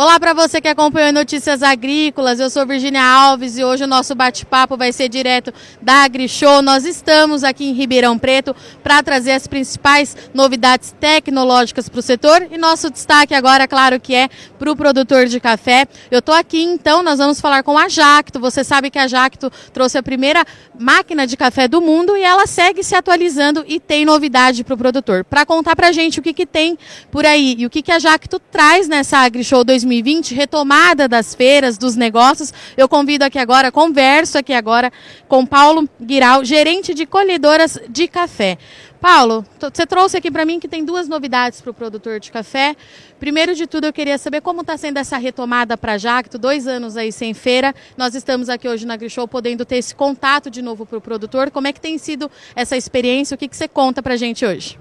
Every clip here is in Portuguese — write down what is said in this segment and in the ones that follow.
Olá para você que acompanhou Notícias Agrícolas. Eu sou Virginia Alves e hoje o nosso bate-papo vai ser direto da AgriShow. Nós estamos aqui em Ribeirão Preto para trazer as principais novidades tecnológicas para o setor e nosso destaque agora, claro que é para o produtor de café. Eu estou aqui então, nós vamos falar com a Jacto. Você sabe que a Jacto trouxe a primeira máquina de café do mundo e ela segue se atualizando e tem novidade para o produtor. Para contar para a gente o que, que tem por aí e o que, que a Jacto traz nessa AgriShow 2020 2020, retomada das feiras, dos negócios. Eu convido aqui agora, converso aqui agora com Paulo Guiral, gerente de colhedoras de café. Paulo, você trouxe aqui para mim que tem duas novidades para o produtor de café. Primeiro de tudo, eu queria saber como está sendo essa retomada para Jacto, dois anos aí sem feira. Nós estamos aqui hoje na AgriShow podendo ter esse contato de novo para o produtor. Como é que tem sido essa experiência? O que, que você conta para a gente hoje?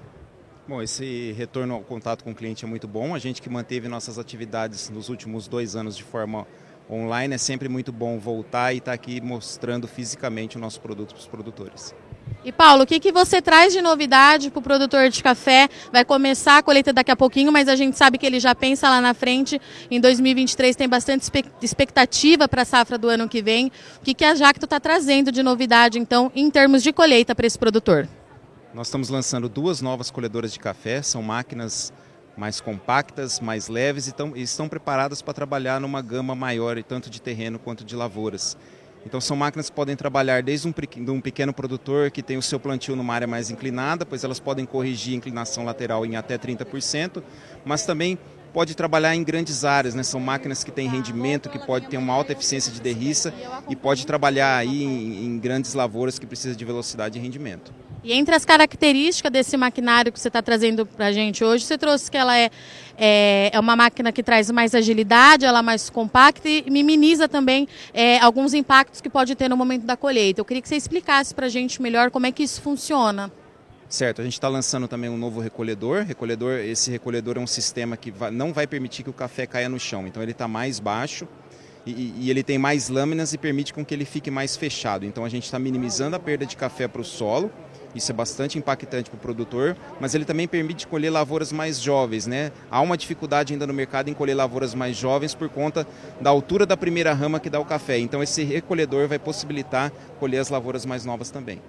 Bom, esse retorno ao contato com o cliente é muito bom. A gente que manteve nossas atividades nos últimos dois anos de forma online, é sempre muito bom voltar e estar tá aqui mostrando fisicamente o nosso produto para os produtores. E Paulo, o que, que você traz de novidade para o produtor de café? Vai começar a colheita daqui a pouquinho, mas a gente sabe que ele já pensa lá na frente. Em 2023 tem bastante expectativa para a safra do ano que vem. O que, que a Jacto está trazendo de novidade, então, em termos de colheita para esse produtor? Nós estamos lançando duas novas colhedoras de café, são máquinas mais compactas, mais leves e, tão, e estão preparadas para trabalhar numa gama maior, tanto de terreno quanto de lavouras. Então são máquinas que podem trabalhar desde um, um, pequeno produtor que tem o seu plantio numa área mais inclinada, pois elas podem corrigir a inclinação lateral em até 30%, mas também pode trabalhar em grandes áreas, né? São máquinas que têm rendimento, que pode ter uma alta eficiência de derriça e pode trabalhar aí em, grandes lavouras que precisam de velocidade e rendimento. E entre as características desse maquinário que você está trazendo para a gente hoje, você trouxe que ela é, é, é, uma máquina que traz mais agilidade, ela é mais compacta e minimiza também é, alguns impactos que pode ter no momento da colheita. Eu queria que você explicasse para a gente melhor como é que isso funciona. Certo, a gente está lançando também um novo recolhedor. recolhedor. Esse recolhedor é um sistema que vai, não vai permitir que o café caia no chão, então ele está mais baixo e, e, ele tem mais lâminas e permite com que ele fique mais fechado. Então a gente está minimizando a perda de café para o solo isso é bastante impactante para o produtor, mas ele também permite colher lavouras mais jovens, né? Há uma dificuldade ainda no mercado em colher lavouras mais jovens por conta da altura da primeira rama que dá o café. Então esse recolhedor vai possibilitar colher as lavouras mais novas também.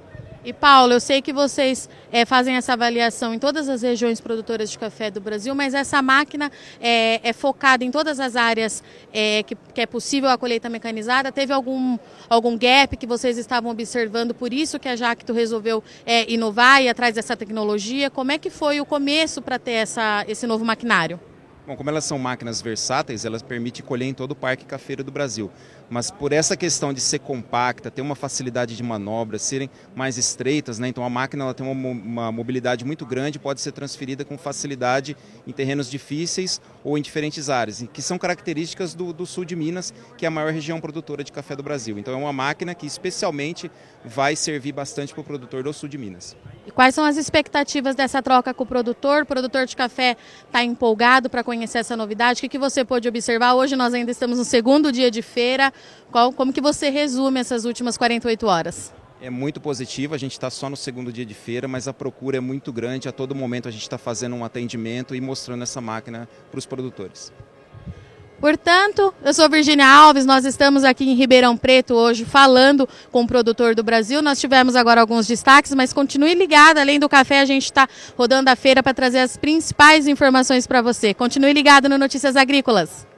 E Paulo, eu sei que vocês é, fazem essa avaliação em todas as regiões produtoras de café do Brasil, mas essa máquina é, é focada em todas as áreas é, que, que, é possível a colheita mecanizada. Teve algum, algum gap que vocês estavam observando, por isso que a Jacto resolveu inovar e atrás dessa tecnologia? Como é que foi o começo para ter essa, esse novo maquinário? Bom, como elas são máquinas versáteis, elas permitem colher em todo o parque cafeiro do Brasil. Mas por essa questão de ser compacta, ter uma facilidade de manobra, serem mais estreitas, né? então a máquina ela tem uma, uma mobilidade muito grande, pode ser transferida com facilidade em terrenos difíceis ou em diferentes áreas, que são características do, do sul de Minas, que é a maior região produtora de café do Brasil. Então é uma máquina que especialmente vai servir bastante para o produtor do sul de Minas. E quais são as expectativas dessa troca com o produtor? O produtor de café está empolgado para conhecer essa novidade. O que, que você pôde observar? Hoje nós ainda estamos no segundo dia de feira. Qual, como que você resume essas últimas 48 horas? É muito positivo, a gente está só no segundo dia de feira, mas a procura é muito grande. A todo momento a gente está fazendo um atendimento e mostrando essa máquina para os produtores. Portanto, eu sou Virginia Alves, nós estamos aqui em Ribeirão Preto hoje falando com o produtor do Brasil. Nós tivemos agora alguns destaques, mas continue ligado, além do café, a gente está rodando a feira para trazer as principais informações para você. Continue ligado no Notícias Agrícolas.